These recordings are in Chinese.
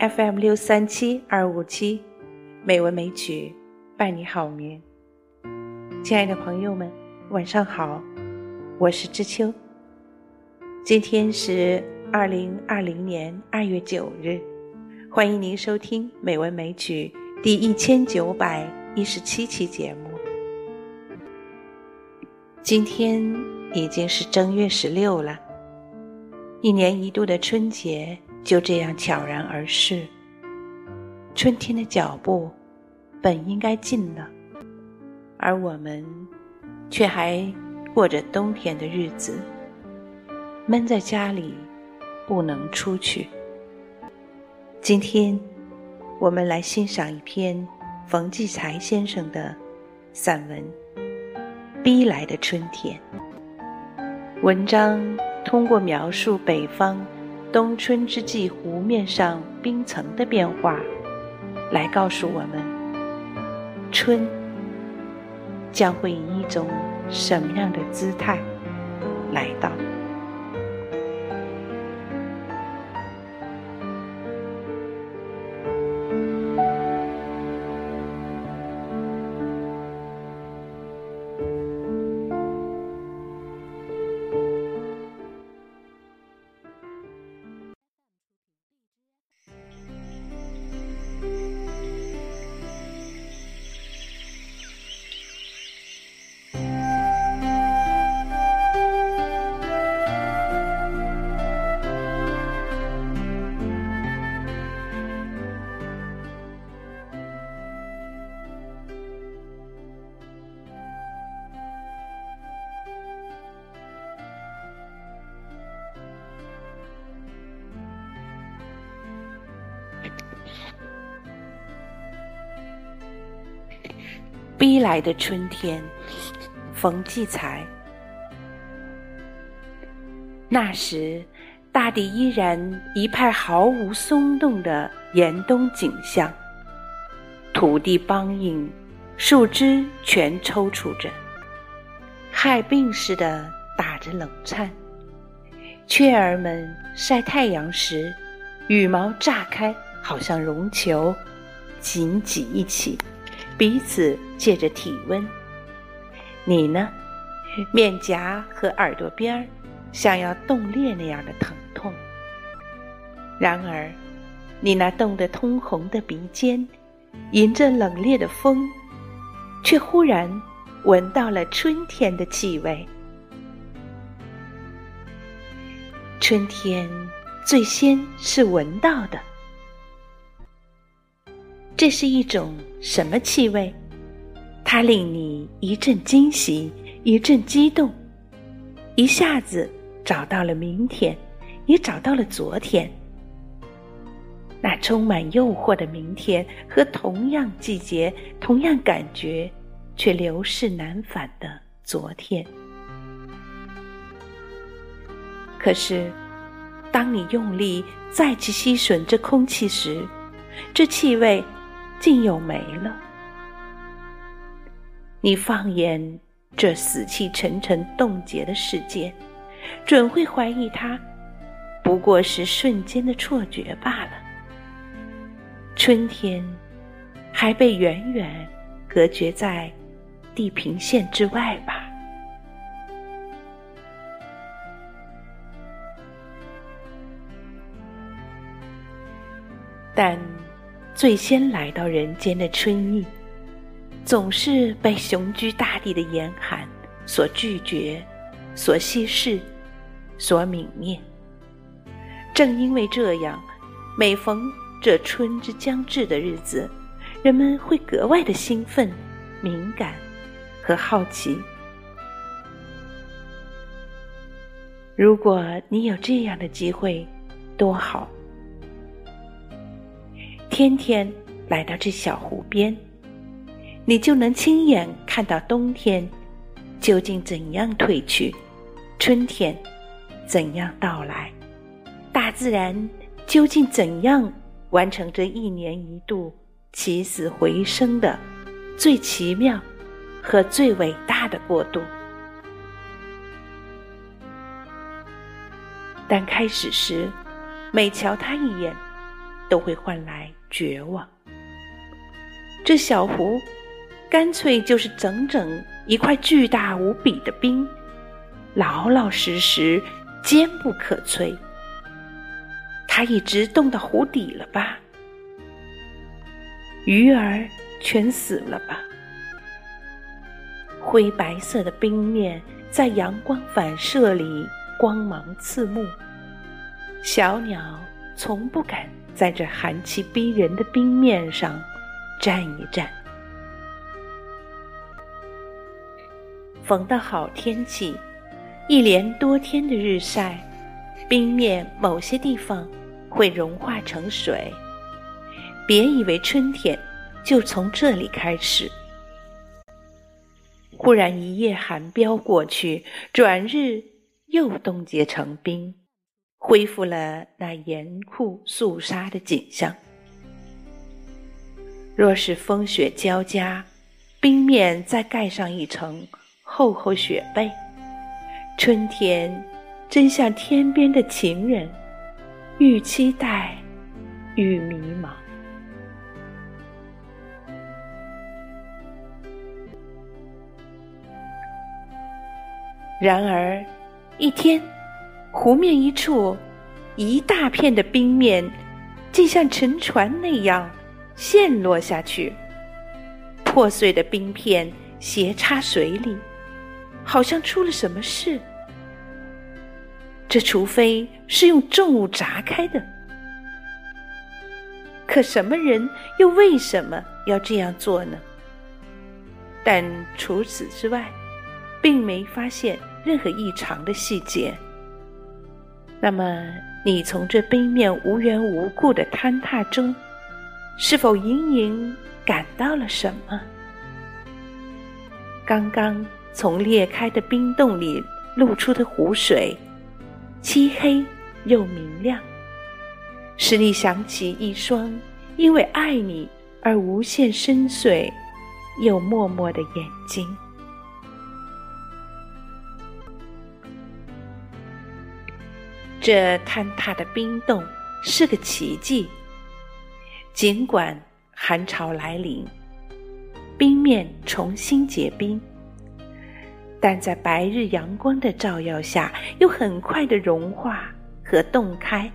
FM 六三七二五七，美文美曲伴你好眠。亲爱的朋友们，晚上好，我是知秋。今天是二零二零年二月九日，欢迎您收听《美文美曲》第一千九百一十七期节目。今天已经是正月十六了，一年一度的春节。就这样悄然而逝。春天的脚步本应该近了，而我们却还过着冬天的日子，闷在家里不能出去。今天，我们来欣赏一篇冯骥才先生的散文《逼来的春天》。文章通过描述北方。冬春之际，湖面上冰层的变化，来告诉我们，春将会以一种什么样的姿态来到。逼来的春天，冯骥才。那时，大地依然一派毫无松动的严冬景象，土地梆硬，树枝全抽搐着，害病似的打着冷颤。雀儿们晒太阳时，羽毛炸开，好像绒球，紧挤一起。彼此借着体温，你呢？面颊和耳朵边儿像要冻裂那样的疼痛。然而，你那冻得通红的鼻尖，迎着冷冽的风，却忽然闻到了春天的气味。春天最先是闻到的。这是一种什么气味？它令你一阵惊喜，一阵激动，一下子找到了明天，也找到了昨天。那充满诱惑的明天和同样季节、同样感觉却流逝难返的昨天。可是，当你用力再去吸吮这空气时，这气味。竟又没了。你放眼这死气沉沉、冻结的世界，准会怀疑它不过是瞬间的错觉罢了。春天还被远远隔绝在地平线之外吧？最先来到人间的春意，总是被雄居大地的严寒所拒绝、所稀释、所泯灭。正因为这样，每逢这春之将至的日子，人们会格外的兴奋、敏感和好奇。如果你有这样的机会，多好！天天来到这小湖边，你就能亲眼看到冬天究竟怎样退去，春天怎样到来，大自然究竟怎样完成这一年一度起死回生的最奇妙和最伟大的过渡。但开始时，每瞧他一眼。都会换来绝望。这小湖，干脆就是整整一块巨大无比的冰，老老实实，坚不可摧。它一直冻到湖底了吧？鱼儿全死了吧？灰白色的冰面在阳光反射里光芒刺目，小鸟从不敢在这寒气逼人的冰面上站一站。逢到好天气，一连多天的日晒，冰面某些地方会融化成水。别以为春天就从这里开始。忽然一夜寒飙过去，转日又冻结成冰，恢复了那严酷肃杀的景象。若是风雪交加，冰面再盖上一层厚厚雪被，春天真像天边的情人，愈期待，愈迷茫。然而，一天，湖面一处，一大片的冰面，竟像沉船那样陷落下去。破碎的冰片斜插水里，好像出了什么事。这除非是用重物砸开的。可什么人又为什么要这样做呢？但除此之外，并没发现。任何异常的细节，那么你从这冰面无缘无故的坍塌中，是否隐隐感到了什么？刚刚从裂开的冰洞里露出的湖水，漆黑又明亮，使你想起一双因为爱你而无限深邃又默默的眼睛。这坍塌的冰洞是个奇迹。尽管寒潮来临，冰面重新结冰，但在白日阳光的照耀下，又很快的融化和冻开。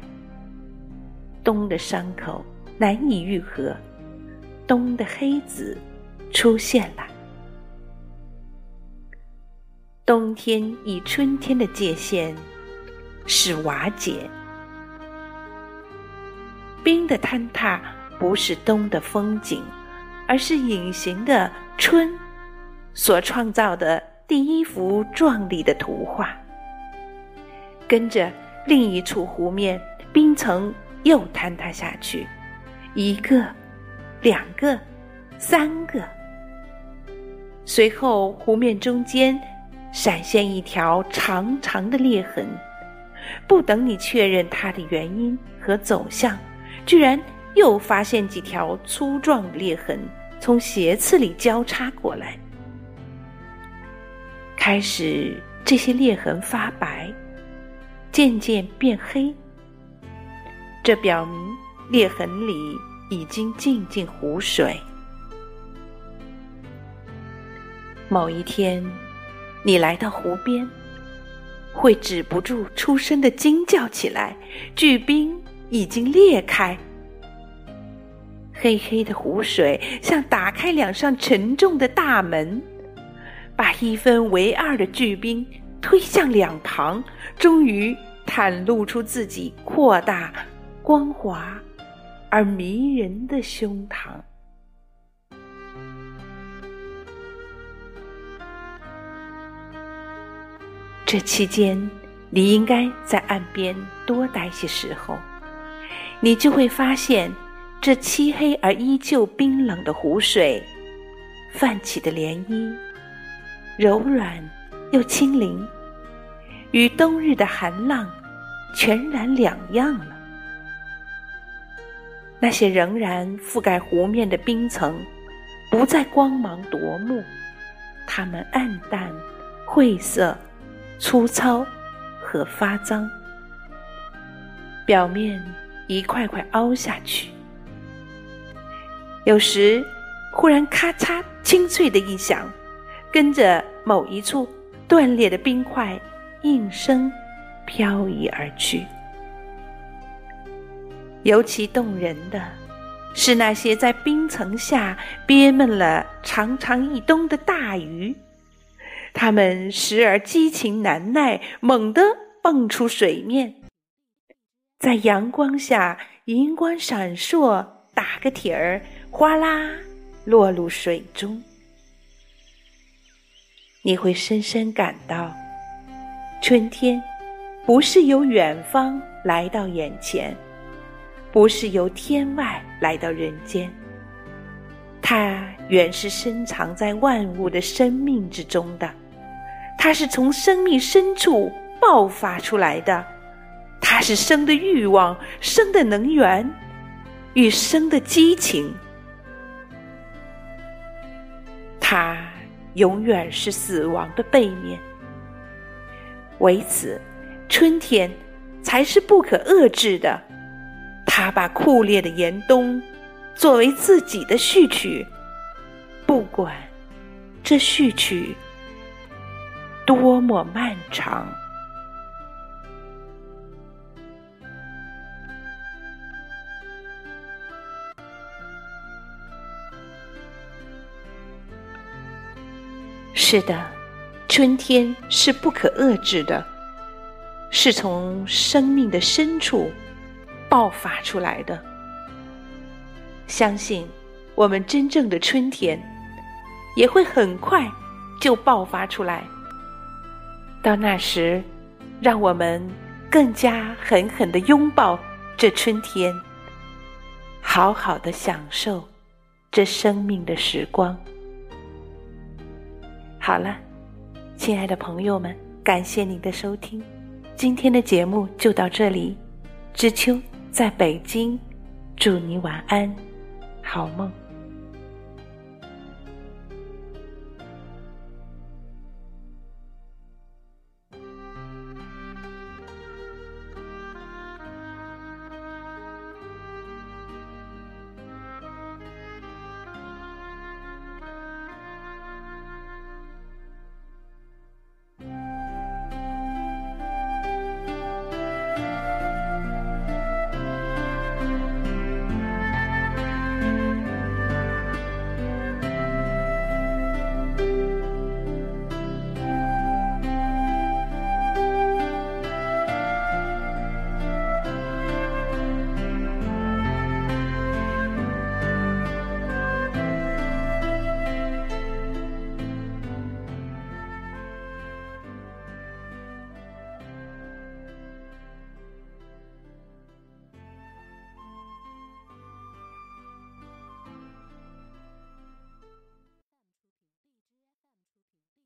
冬的伤口难以愈合，冬的黑子出现了。冬天与春天的界限。是瓦解，冰的坍塌不是冬的风景，而是隐形的春所创造的第一幅壮丽的图画。跟着另一处湖面冰层又坍塌下去，一个、两个、三个，随后湖面中间闪现一条长长的裂痕。不等你确认它的原因和走向，居然又发现几条粗壮裂痕从斜刺里交叉过来。开始，这些裂痕发白，渐渐变黑。这表明裂痕里已经浸进湖水。某一天，你来到湖边。会止不住出声的惊叫起来，巨冰已经裂开，黑黑的湖水像打开两扇沉重的大门，把一分为二的巨冰推向两旁，终于袒露出自己扩大、光滑而迷人的胸膛。这期间，你应该在岸边多待些时候，你就会发现，这漆黑而依旧冰冷的湖水，泛起的涟漪，柔软又轻灵，与冬日的寒浪全然两样了。那些仍然覆盖湖面的冰层，不再光芒夺目，它们暗淡、晦涩。粗糙和发脏，表面一块块凹下去。有时，忽然咔嚓清脆的一响，跟着某一处断裂的冰块应声飘移而去。尤其动人的是那些在冰层下憋闷了长长一冬的大鱼，它们时而激情难耐，猛地蹦出水面，在阳光下银光闪烁，打个挺儿。哗啦，落入水中，你会深深感到，春天不是由远方来到眼前，不是由天外来到人间，它原是深藏在万物的生命之中的，它是从生命深处爆发出来的，它是生的欲望，生的能源，与生的激情。它永远是死亡的背面，为此，春天才是不可遏制的。它把酷烈的严冬作为自己的序曲，不管这序曲多么漫长。是的，春天是不可遏制的，是从生命的深处爆发出来的。相信我们真正的春天也会很快就爆发出来。到那时，让我们更加狠狠的拥抱这春天，好好的享受这生命的时光。好了，亲爱的朋友们，感谢您的收听，今天的节目就到这里。知秋在北京，祝你晚安，好梦。